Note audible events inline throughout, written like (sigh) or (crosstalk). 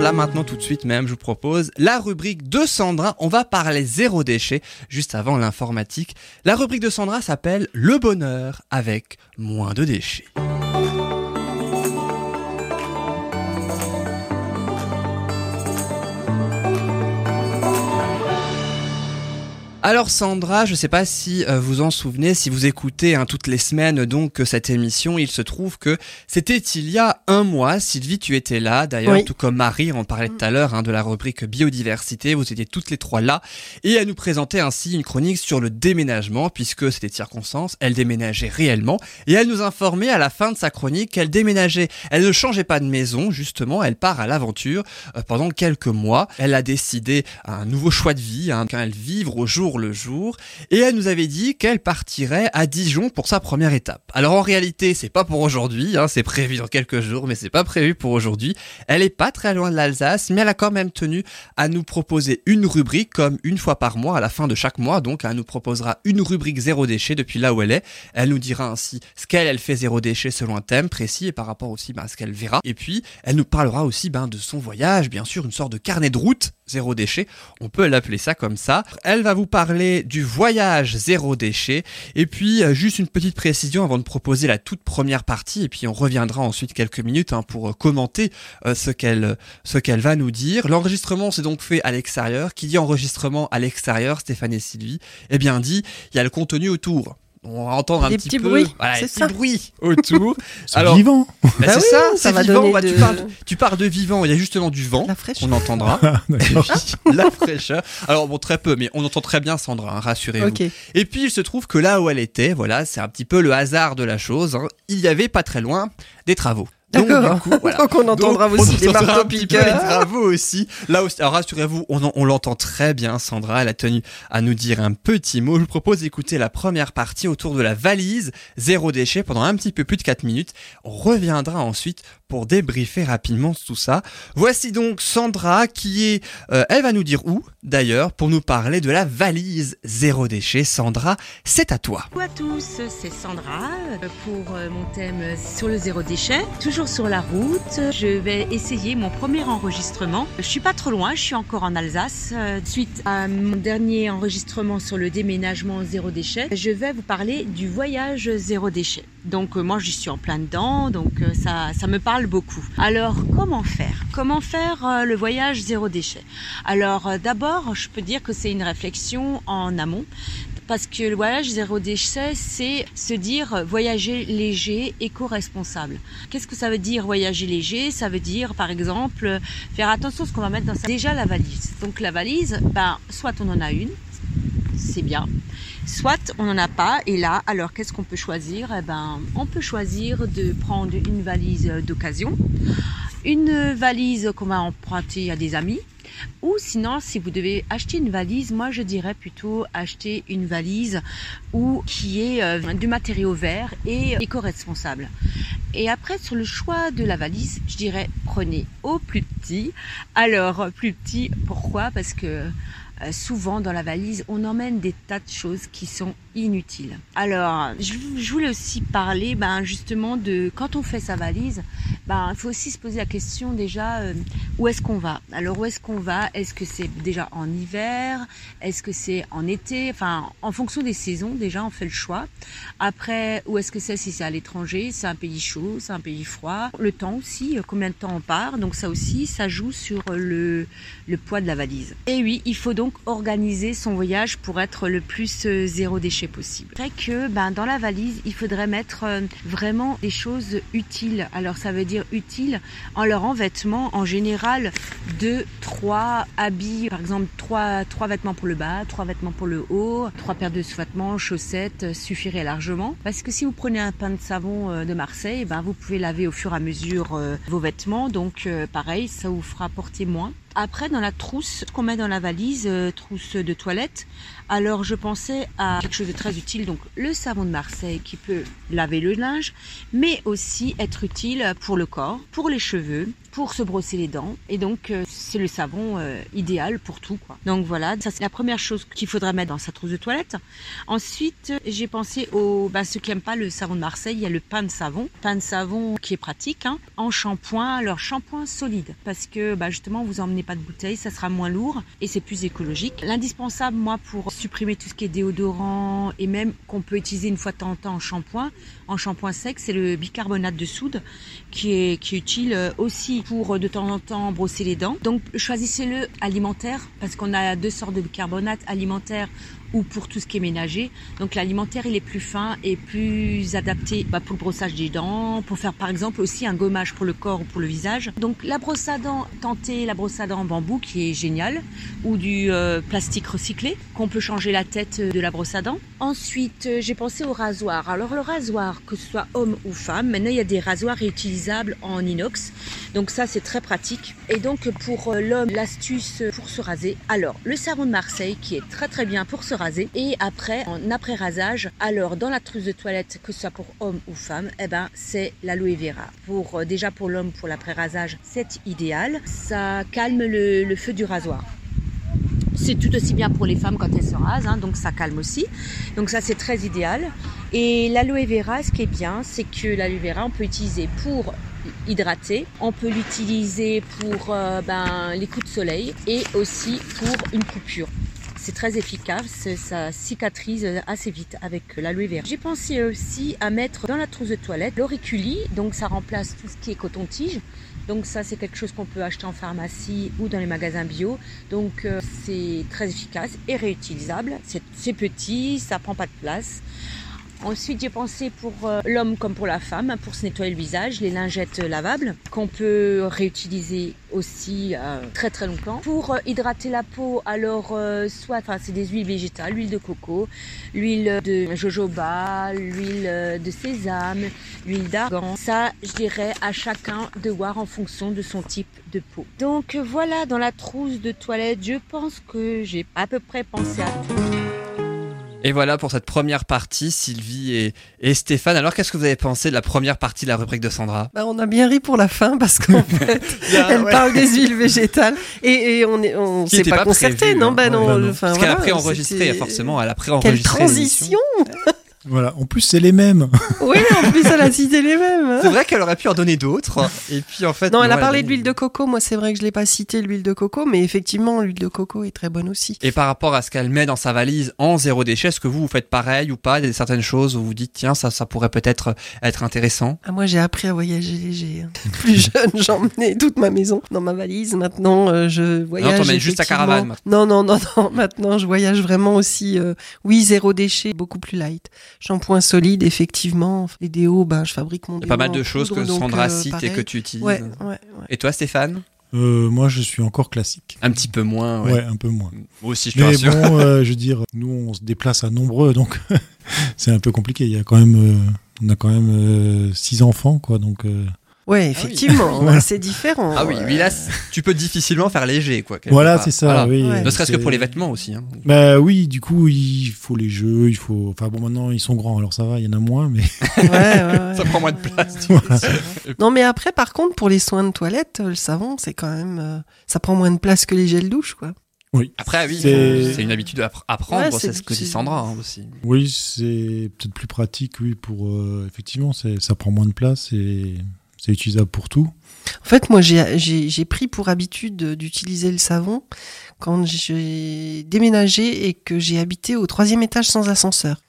là maintenant tout de suite même, je vous propose la rubrique de Sandra. On va parler zéro déchet juste avant l'informatique. La rubrique de Sandra s'appelle Le bonheur avec moins de déchets. Alors Sandra, je ne sais pas si euh, vous en souvenez, si vous écoutez hein, toutes les semaines donc cette émission, il se trouve que c'était il y a un mois. Sylvie, tu étais là, d'ailleurs, tout comme Marie, on parlait tout à l'heure hein, de la rubrique biodiversité. Vous étiez toutes les trois là et elle nous présentait ainsi une chronique sur le déménagement, puisque c'était circonstance, elle déménageait réellement et elle nous informait à la fin de sa chronique qu'elle déménageait. Elle ne changeait pas de maison, justement, elle part à l'aventure euh, pendant quelques mois. Elle a décidé un nouveau choix de vie, hein, qu'elle vivre au jour le jour, et elle nous avait dit qu'elle partirait à Dijon pour sa première étape. Alors en réalité, c'est pas pour aujourd'hui, hein, c'est prévu dans quelques jours, mais c'est pas prévu pour aujourd'hui. Elle est pas très loin de l'Alsace, mais elle a quand même tenu à nous proposer une rubrique, comme une fois par mois, à la fin de chaque mois, donc elle nous proposera une rubrique zéro déchet depuis là où elle est. Elle nous dira ainsi ce qu'elle elle fait zéro déchet selon un thème précis et par rapport aussi ben, à ce qu'elle verra. Et puis, elle nous parlera aussi ben, de son voyage, bien sûr, une sorte de carnet de route zéro déchet. On peut l'appeler ça comme ça. Elle va vous parler du voyage zéro déchet. Et puis, euh, juste une petite précision avant de proposer la toute première partie. Et puis, on reviendra ensuite quelques minutes hein, pour euh, commenter euh, ce qu'elle ce qu'elle va nous dire. L'enregistrement s'est donc fait à l'extérieur. Qui dit enregistrement à l'extérieur, Stéphane et Sylvie, eh bien dit, il y a le contenu autour on va entendre un petit peu bruits, voilà, des petits bruits (laughs) autour. (laughs) Alors vivant. Bah, Bah c'est oui, ça, ça va vivant. Bah, de- tu, parles, tu parles de vivant, il y a justement du vent La fraîcheur. qu'on entendra. (laughs) D'accord. la fraîcheur. Alors bon, très peu, mais on entend très bien Sandra, hein, rassurez-vous. Et puis il se trouve que là où elle était, voilà, c'est un petit peu le hasard de la chose. hein, il y avait pas très loin des travaux. Donc, du coup, voilà. (laughs) Donc on entendra Donc, aussi on des marteaux piqueurs. travaux aussi. Là aussi, alors rassurez-vous, on, on l'entend très bien, Sandra. Elle a tenu à nous dire un petit mot. Je vous propose d'écouter la première partie autour de la valise zéro déchet pendant un petit peu plus de 4 minutes. On reviendra ensuite pour débriefer rapidement tout ça. Voici donc Sandra qui est, euh, elle va nous dire où d'ailleurs pour nous parler de la valise zéro déchet. Sandra, c'est à toi. Bonjour à tous, c'est Sandra pour euh, mon thème sur le zéro déchet. Toujours sur la route, je vais essayer mon premier enregistrement. Je suis pas trop loin, je suis encore en Alsace. Euh, Suite à mon dernier enregistrement sur le déménagement zéro déchet, je vais vous parler du voyage zéro déchet. Donc moi j'y suis en plein dedans, donc ça, ça me parle beaucoup. Alors comment faire? Comment faire euh, le voyage zéro déchet? Alors euh, d'abord, je peux dire que c'est une réflexion en amont parce que le voyage zéro déchet, c'est se dire euh, voyager léger, éco-responsable. Qu'est-ce que ça veut dire voyager léger? Ça veut dire, par exemple, faire attention à ce qu'on va mettre dans sa... Déjà la valise. Donc la valise, ben, soit on en a une, c'est bien, soit on n'en a pas, et là, alors qu'est-ce qu'on peut choisir? Eh ben, on peut choisir de prendre une valise d'occasion, une valise qu'on va emprunter à des amis, ou sinon, si vous devez acheter une valise, moi je dirais plutôt acheter une valise qui est euh, du matériau vert et éco-responsable. Et après, sur le choix de la valise, je dirais prenez au plus petit. Alors, plus petit, pourquoi? Parce que euh, souvent dans la valise, on emmène des tas de choses qui sont inutiles. Alors, je, voulais aussi parler ben, justement de quand on fait sa valise, ben, il faut aussi se poser la question déjà euh, où est-ce qu'on va? Alors où est-ce qu'on va? Est-ce que c'est déjà en hiver? Est-ce que c'est en été? Enfin, en fonction des saisons, déjà on fait le choix. Après, où est-ce que c'est? Si c'est à l'étranger, c'est un pays chaud, c'est un pays froid. Le temps aussi, euh, combien de temps on part? Donc ça aussi, ça joue sur le, le poids de la valise. Et oui, il faut donc organiser son voyage pour être le plus euh, zéro déchet possible. C'est vrai que ben, dans la valise, il faudrait mettre euh, vraiment des choses utiles. Alors ça veut dire utiles en leur en vêtements, en général, deux, trois habits, par exemple trois, trois vêtements pour le bas, trois vêtements pour le haut, trois paires de sous-vêtements, chaussettes euh, suffiraient largement. Parce que si vous prenez un pain de savon de Marseille, ben, vous pouvez laver au fur et à mesure vos vêtements. Donc pareil, ça vous fera porter moins. Après, dans la trousse qu'on met dans la valise, euh, trousse de toilette, alors je pensais à quelque chose de très utile, donc le savon de Marseille qui peut laver le linge, mais aussi être utile pour le corps, pour les cheveux, pour se brosser les dents. Et donc, euh, c'est le savon euh, idéal pour tout. Donc voilà, ça c'est la première chose qu'il faudrait mettre dans sa trousse de toilette. Ensuite, j'ai pensé aux bah, ceux qui n'aiment pas le savon de Marseille, il y a le pain de savon. Pain de savon qui est pratique, hein, en shampoing, alors shampoing solide. Parce que bah, justement, vous emmenez pas de bouteille, ça sera moins lourd et c'est plus écologique. L'indispensable, moi, pour supprimer tout ce qui est déodorant et même qu'on peut utiliser une fois de temps en temps en shampoing, en shampoing sec, c'est le bicarbonate de soude qui est, qui est utile euh, aussi pour euh, de temps en temps brosser les dents. Donc choisissez-le alimentaire parce qu'on a deux sortes de bicarbonate alimentaire ou pour tout ce qui est ménager. Donc l'alimentaire, il est plus fin et plus adapté bah, pour le brossage des dents, pour faire par exemple aussi un gommage pour le corps ou pour le visage. Donc la brosse à dents, tentez la brosse à dents en bambou qui est géniale, ou du euh, plastique recyclé, qu'on peut changer la tête de la brosse à dents. Ensuite, j'ai pensé au rasoir. Alors le rasoir, que ce soit homme ou femme, maintenant il y a des rasoirs en inox. Donc ça c'est très pratique. Et donc pour euh, l'homme, l'astuce pour se raser. Alors le savon de Marseille qui est très très bien pour se raser. Et après, en après rasage, alors dans la trousse de toilette, que ce soit pour homme ou femme, eh ben c'est l'aloe vera. Pour déjà pour l'homme pour l'après rasage, c'est idéal. Ça calme le feu du rasoir. C'est tout aussi bien pour les femmes quand elles se rasent, hein, donc ça calme aussi. Donc ça c'est très idéal. Et l'aloe vera, ce qui est bien, c'est que l'aloe vera, on peut utiliser pour hydrater, on peut l'utiliser pour euh, ben, les coups de soleil et aussi pour une coupure. C'est très efficace, ça cicatrise assez vite avec l'aloe vera. J'ai pensé aussi à mettre dans la trousse de toilette l'auriculi, donc ça remplace tout ce qui est coton-tige. Donc ça c'est quelque chose qu'on peut acheter en pharmacie ou dans les magasins bio. Donc euh, c'est très efficace et réutilisable. C'est petit, ça prend pas de place. Ensuite, j'ai pensé pour euh, l'homme comme pour la femme, pour se nettoyer le visage, les lingettes lavables qu'on peut réutiliser aussi euh, très très longtemps. Pour euh, hydrater la peau, alors soit, enfin, c'est des huiles végétales, l'huile de coco, l'huile de jojoba, l'huile de sésame, l'huile d'argan. Ça, je dirais à chacun de voir en fonction de son type de peau. Donc voilà, dans la trousse de toilette, je pense que j'ai à peu près pensé à tout. Et voilà pour cette première partie, Sylvie et, et Stéphane. Alors, qu'est-ce que vous avez pensé de la première partie de la rubrique de Sandra? Bah, On a bien ri pour la fin parce qu'en (laughs) fait, elle ouais. parle des huiles végétales et, et on est, on s'est pas, pas, concerté, prévu, non hein. Ben non. Ouais, Enfin, Parce voilà, qu'elle a préenregistré, forcément, elle a préenregistré. Quelle transition (laughs) Voilà, en plus c'est les mêmes. (laughs) Oui, en plus elle a cité les mêmes. hein. C'est vrai qu'elle aurait pu en donner d'autres. Et puis en fait. Non, elle a non, parlé elle- de l'huile de coco. Moi, c'est vrai que je l'ai pas cité l'huile de coco, mais effectivement, l'huile de coco est très bonne aussi. Et par rapport à ce qu'elle met dans sa valise en zéro déchet, est-ce que vous, vous faites pareil ou pas? Il y a certaines choses où vous dites, tiens, ça, ça pourrait peut-être être intéressant. Ah, moi, j'ai appris à voyager léger. hein. (laughs) Plus jeune, j'emmenais toute ma maison dans ma valise. Maintenant, euh, je voyage. t'emmènes juste ta caravane, Non, non, non, non. Maintenant, je voyage vraiment aussi. euh, oui, zéro déchet, beaucoup plus light. Shampoing solide, effectivement. Les déos, ben, je fabrique mon Il y a pas mal de choses poudre, que Sandra euh, cite et pareil. que tu utilises. Ouais, ouais, ouais. Et toi, Stéphane? Euh, moi je suis encore classique. Un petit peu moins, Ouais, ouais. un peu moins. Moi aussi, je te Mais rassure. bon, euh, je veux dire, nous on se déplace à nombreux, donc (laughs) c'est un peu compliqué. Il y a quand même, euh, on a quand même euh, six enfants, quoi. Donc euh, Ouais, effectivement. Voilà. (laughs) C'est différent. Ah oui, lui là, tu peux difficilement faire léger, quoi. voilà, c'est ça. Voilà. Oui. Ouais. Ne serait-ce que pour les vêtements aussi. Hein. Bah oui, du coup, il faut les jeux, il faut. Enfin bon, maintenant ils sont grands, alors ça va, il y en a moins, mais Ouais, ouais, ouais. (laughs) Ça prend moins de place. Non, mais après, par contre, pour les soins de toilette, euh, le savon, c'est quand même. euh, ça prend moins de place que les gels douche, quoi. oui. Après, oui, C'est- une habitude à appr- à prendre, Ouais, c'est ce que dit Sandra hein, aussi. Oui, c'est peut-être plus pratique, oui, pour. euh, effectivement, c'est- ça prend moins de place et c'est utilisable pour tout. En fait, moi, j'ai- pris pour habitude de- d'utiliser le savon quand j'ai déménagé et que j'ai habité au troisième étage sans ascenseur.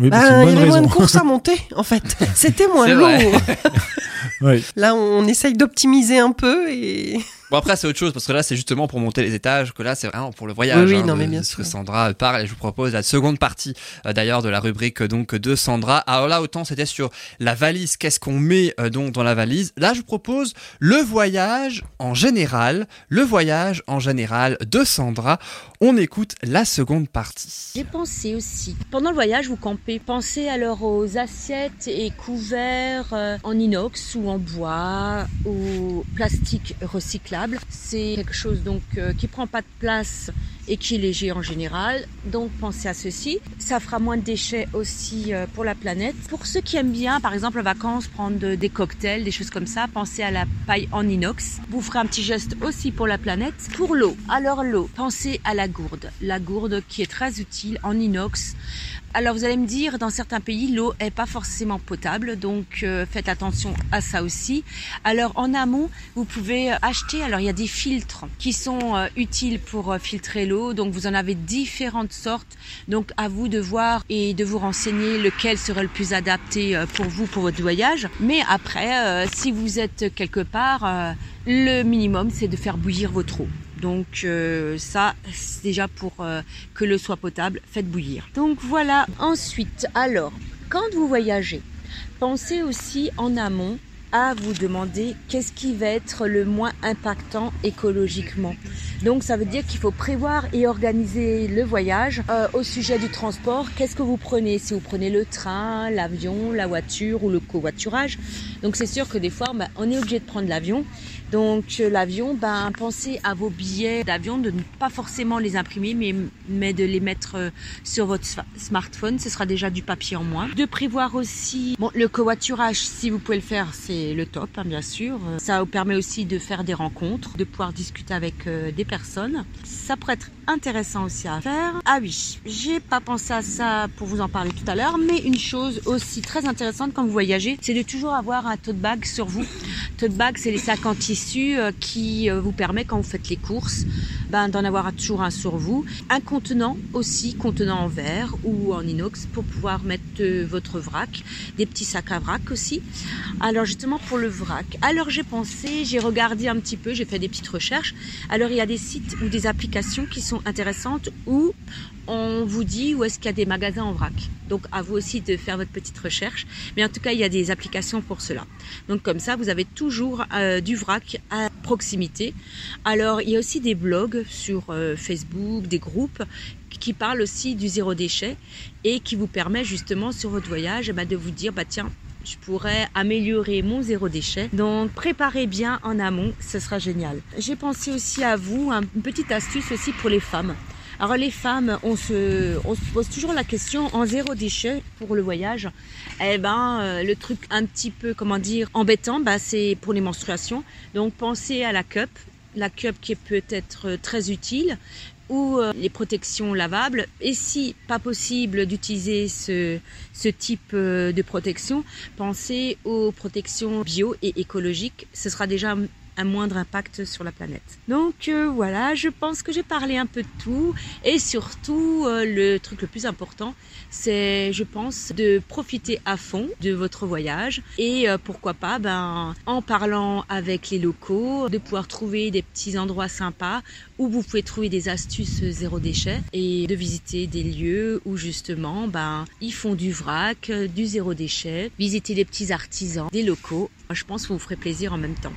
Oui, bah, c'est il y avait moins de courses à monter, en fait. (laughs) C'était moins lourd. (laughs) Ouais. Là, on essaye d'optimiser un peu et. Bon après c'est autre chose parce que là c'est justement pour monter les étages que là c'est vraiment pour le voyage. Oui, oui, hein, non, mais bien ce que. Sandra parle et je vous propose la seconde partie euh, d'ailleurs de la rubrique donc de Sandra. Alors là autant c'était sur la valise, qu'est-ce qu'on met euh, donc dans la valise. Là je vous propose le voyage en général, le voyage en général de Sandra. On écoute la seconde partie. J'ai pensé aussi, pendant le voyage, vous campez, pensez alors aux assiettes et couverts euh, en inox ou en bois ou plastique recyclable. C'est quelque chose donc euh, qui prend pas de place et qui est léger en général. Donc pensez à ceci. Ça fera moins de déchets aussi euh, pour la planète. Pour ceux qui aiment bien, par exemple en vacances, prendre des cocktails, des choses comme ça, pensez à la paille en inox. Vous ferez un petit geste aussi pour la planète. Pour l'eau, alors l'eau, pensez à la gourde. La gourde qui est très utile en inox. Alors vous allez me dire, dans certains pays, l'eau est pas forcément potable, donc euh, faites attention à ça aussi. Alors en amont, vous pouvez acheter, alors il y a des filtres qui sont euh, utiles pour euh, filtrer l'eau, donc vous en avez différentes sortes, donc à vous de voir et de vous renseigner lequel serait le plus adapté pour vous, pour votre voyage. Mais après, si vous êtes quelque part, le minimum c'est de faire bouillir votre eau. Donc euh, ça, c'est déjà pour euh, que l'eau soit potable, faites bouillir. Donc voilà. Ensuite, alors, quand vous voyagez, pensez aussi en amont à vous demander qu'est-ce qui va être le moins impactant écologiquement. Donc ça veut dire qu'il faut prévoir et organiser le voyage. Euh, au sujet du transport, qu'est-ce que vous prenez? Si vous prenez le train, l'avion, la voiture ou le covoiturage. Donc c'est sûr que des fois, ben, on est obligé de prendre l'avion. Donc euh, l'avion, ben, pensez à vos billets d'avion, de ne pas forcément les imprimer, mais, de les mettre euh, sur votre smartphone. Ce sera déjà du papier en moins. De prévoir aussi bon, le covoiturage, si vous pouvez le faire, c'est le top, hein, bien sûr. Ça vous permet aussi de faire des rencontres, de pouvoir discuter avec euh, des personnes. Ça pourrait être intéressant aussi à faire. Ah oui, j'ai pas pensé à ça pour vous en parler tout à l'heure, mais une chose aussi très intéressante quand vous voyagez, c'est de toujours avoir un tote bag sur vous. Tote bag, c'est les sacs en tissu euh, qui euh, vous permet quand vous faites les courses, ben, d'en avoir toujours un sur vous. Un contenant aussi, contenant en verre ou en inox pour pouvoir mettre euh, votre vrac. Des petits sacs à vrac aussi. Alors justement pour le vrac, alors j'ai pensé, j'ai regardé un petit peu, j'ai fait des petites recherches. Alors il y a des sites ou des applications qui sont intéressantes où on vous dit où est-ce qu'il y a des magasins en vrac. Donc à vous aussi de faire votre petite recherche. Mais en tout cas, il y a des applications pour cela. Donc comme ça, vous avez toujours euh, du vrac à proximité. Alors il y a aussi des blogs sur euh, Facebook, des groupes qui parlent aussi du zéro déchet et qui vous permet justement sur votre voyage eh ben, de vous dire bah tiens je pourrais améliorer mon zéro déchet. Donc préparez bien en amont, ce sera génial. J'ai pensé aussi à vous, une petite astuce aussi pour les femmes. Alors les femmes, on se, pose toujours la question en zéro déchet pour le voyage. Eh ben, euh, le truc un petit peu, comment dire, embêtant, bah, c'est pour les menstruations. Donc pensez à la cup, la cup qui est peut-être très utile, ou euh, les protections lavables. Et si pas possible d'utiliser ce, type euh, de protection, pensez aux protections bio et écologiques. Ce sera déjà moindre impact sur la planète. Donc euh, voilà, je pense que j'ai parlé un peu de tout et surtout euh, le truc le plus important, c'est je pense de profiter à fond de votre voyage et euh, pourquoi pas ben en parlant avec les locaux, de pouvoir trouver des petits endroits sympas où vous pouvez trouver des astuces zéro déchet et de visiter des lieux où justement ben ils font du vrac, du zéro déchet, visiter des petits artisans, des locaux. Je pense que vous ferez plaisir en même temps.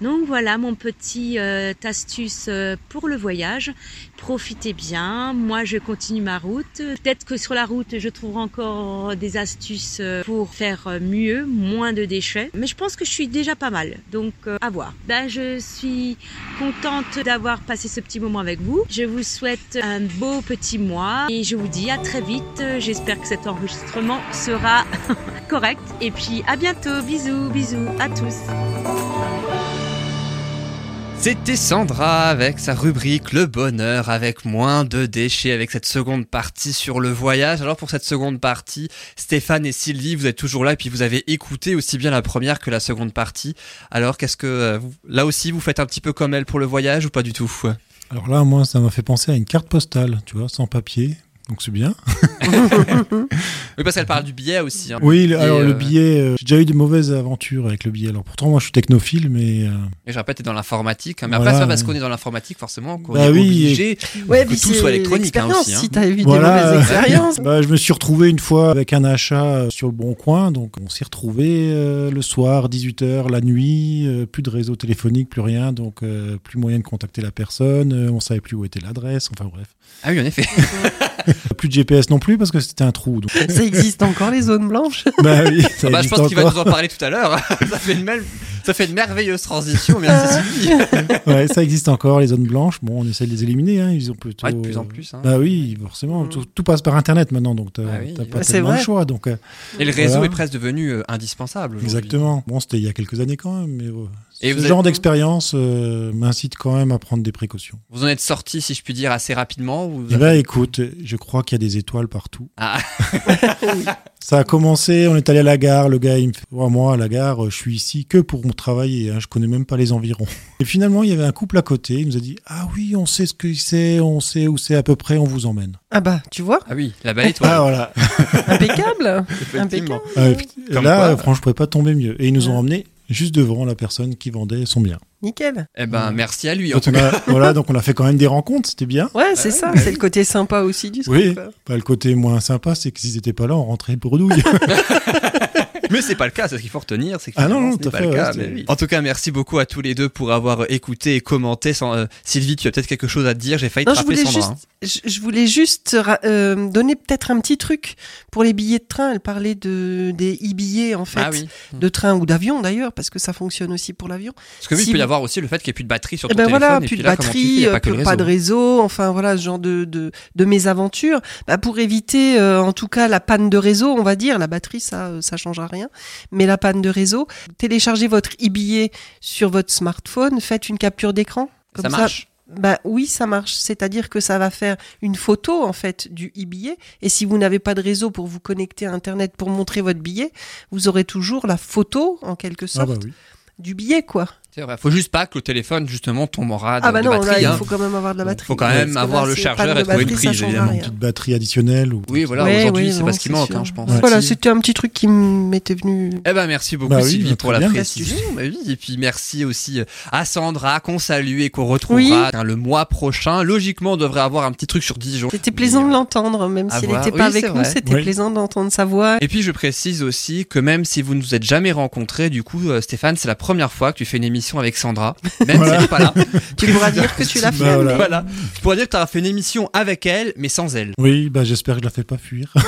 Donc voilà mon petit euh, astuce euh, pour le voyage. Profitez bien. Moi, je continue ma route. Peut-être que sur la route, je trouverai encore des astuces euh, pour faire mieux, moins de déchets. Mais je pense que je suis déjà pas mal. Donc à voir. Ben, je suis contente d'avoir passé ce petit moment avec vous. Je vous souhaite un beau petit mois et je vous dis à très vite. J'espère que cet enregistrement sera (laughs) correct. Et puis à bientôt. Bisous, bisous à tous. C'était Sandra avec sa rubrique Le bonheur avec moins de déchets avec cette seconde partie sur le voyage. Alors pour cette seconde partie, Stéphane et Sylvie, vous êtes toujours là et puis vous avez écouté aussi bien la première que la seconde partie. Alors qu'est-ce que euh, là aussi vous faites un petit peu comme elle pour le voyage ou pas du tout? Alors là, moi, ça m'a fait penser à une carte postale, tu vois, sans papier, donc c'est bien. oui, parce qu'elle parle du billet aussi. Hein. Oui, alors le euh, billet, euh, j'ai déjà eu de mauvaises aventures avec le billet. Alors pourtant, moi je suis technophile, mais. Euh... Et je répète, t'es dans l'informatique. Hein. Mais après, ça, parce qu'on est dans l'informatique, forcément, qu'on bah est oui, obligé ouais, que tout soit électronique. Hein, aussi, hein. Si t'as eu voilà. des mauvaises (laughs) expériences. bah, je me suis retrouvé une fois avec un achat sur le bon coin. Donc on s'est retrouvé euh, le soir, 18h, la nuit, plus de réseau téléphonique, plus rien. Donc plus moyen de contacter la personne. on savait plus où était l'adresse. Enfin bref. Ah oui, en effet. (laughs) (laughs) plus de GPS non plus parce que c'était un trou. Donc. Ça existe encore les zones blanches? Bah oui. Ça ah bah, je pense qu'il va nous en parler tout à l'heure. (laughs) ça fait une même. Ça fait une merveilleuse transition, merci (laughs) Sylvie. ouais, ça existe encore, les zones blanches. Bon, on essaie de les éliminer. Hein. Ils ont plutôt. Ouais, de plus en plus. Hein. Bah oui, forcément. Mm. Tout, tout passe par Internet maintenant, donc t'as Ah oui, pas C'est tellement vrai. le choix. Donc, euh, Et le réseau Voilà. est presque devenu euh, indispensable. exactement. Bon, c'était il y a quelques années quand même, mais euh, Et ce genre êtes- d'expérience euh, m'incite quand même à prendre des précautions. Vous en êtes sorti, si je puis dire, assez rapidement ou vous Eh ben, écoute, je crois qu'il y a des étoiles partout. Ah, (laughs) Ça a commencé, on est allé à la gare, le gars il me fait Oh, moi à la gare, je suis ici que pour travailler, hein, je connais même pas les environs. (laughs) Et finalement, il y avait un couple à côté, il nous a dit Ah oui, on sait ce que c'est, on sait où c'est à peu près, on vous emmène. Ah bah, tu vois, ah oui, la belle étoile. Ah voilà. (laughs) impeccable. effectivement. Euh, Comme là, quoi. euh, franchement, je pouvais pas tomber mieux. Et ils nous ont emmenés juste devant la personne qui vendait son bien. Nickel. Eh ben, merci à lui. En Donc tout cas. a, (laughs) voilà, donc on a fait quand même des rencontres, c'était bien. Ouais, c'est ça. C'est le côté sympa aussi du truc. Oui. Bah, le côté moins sympa, c'est que s'ils étaient pas là, on rentrait bredouille. Mais c'est pas le cas, c'est ce qu'il faut retenir, c'est que Ah non, non, pas le cas. mais oui. En tout cas, merci beaucoup à tous les deux pour avoir écouté et commenté. Sans, euh, Sylvie, tu as peut-être quelque chose à te dire. J'ai failli te Non, je rappeler voulais Sandra. juste, hein. je, je voulais juste euh, donner peut-être un petit truc pour les billets de train. Elle parlait de des e-billets en fait, Ah oui. de train ou d'avion d'ailleurs, parce que ça fonctionne aussi pour l'avion. Parce que oui, Si il peut y avoir aussi le fait qu'il n'y ait plus de batterie sur Eh ton ben téléphone. voilà, et plus puis de là, fais batterie, euh, pas plus- de réseau. enfin voilà, ce genre de, de, de mésaventures. Bah, pour éviter, euh, en tout cas, la panne de réseau, on va dire, la batterie, ça, euh, ça changera rien, mais la panne de réseau, téléchargez votre e-billet sur votre smartphone, faites une capture d'écran. Ça Comme marche. bah oui, ça marche. C'est-à-dire que ça va faire une photo en fait du e-billet. Et si vous n'avez pas de réseau pour vous connecter à Internet pour montrer votre billet, vous aurez toujours la photo en quelque ah sorte bah oui. du billet, quoi. C'est vrai. Faut juste pas que le téléphone, justement, tombe en rade Ah bah de non, batterie. là, il hein. faut quand même avoir de la batterie. faut quand même avoir là, le chargeur et trouver une prise, évidemment. Une petite batterie additionnelle. Ou... Oui, voilà. Ouais, Aujourd'hui, oui, c'est pas ce qui manque, hein, je pense. Ouais. Voilà, c'était un petit truc qui m'était venu. Eh ben merci beaucoup Bah oui, Sylvie bah, pour la bien. précision. Bah oui, et puis merci aussi euh, à Sandra qu'on salue et qu'on retrouvera hein, le mois prochain. Logiquement, on devrait avoir un petit truc sur Dijon. C'était plaisant de l'entendre, même s'il n'était pas avec nous, c'était plaisant d'entendre sa voix. Et puis je précise aussi que même si vous ne vous êtes jamais rencontrés, du coup euh, Stéphane, c'est la première fois que tu fais une émission avec Sandra, même si elle n'est pas là. Tu pourras dire que tu l'as Bah, fait. voilà. mais- Voilà. Tu pourrais dire que tu auras fait une émission avec elle, mais sans elle. Oui, bah j'espère que je la fais pas fuir. (laughs)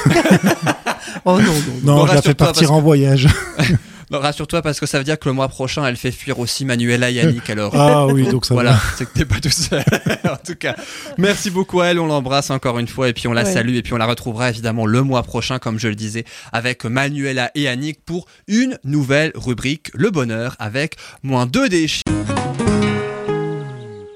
Oh non, non. non, Bon, je la fais partir en voyage. (laughs) Non, rassure-toi parce que ça veut dire que le mois prochain, elle fait fuir aussi Manuela et Yannick alors. Ah oui, donc ça voilà, c'est que t'es pas tout seul. (laughs) en tout cas, merci beaucoup à elle, on l'embrasse encore une fois et puis on la Ouais. salue et puis on la retrouvera évidemment le mois prochain, comme je le disais, avec Manuela et Annick pour une nouvelle rubrique, le bonheur avec moins 2 déchets.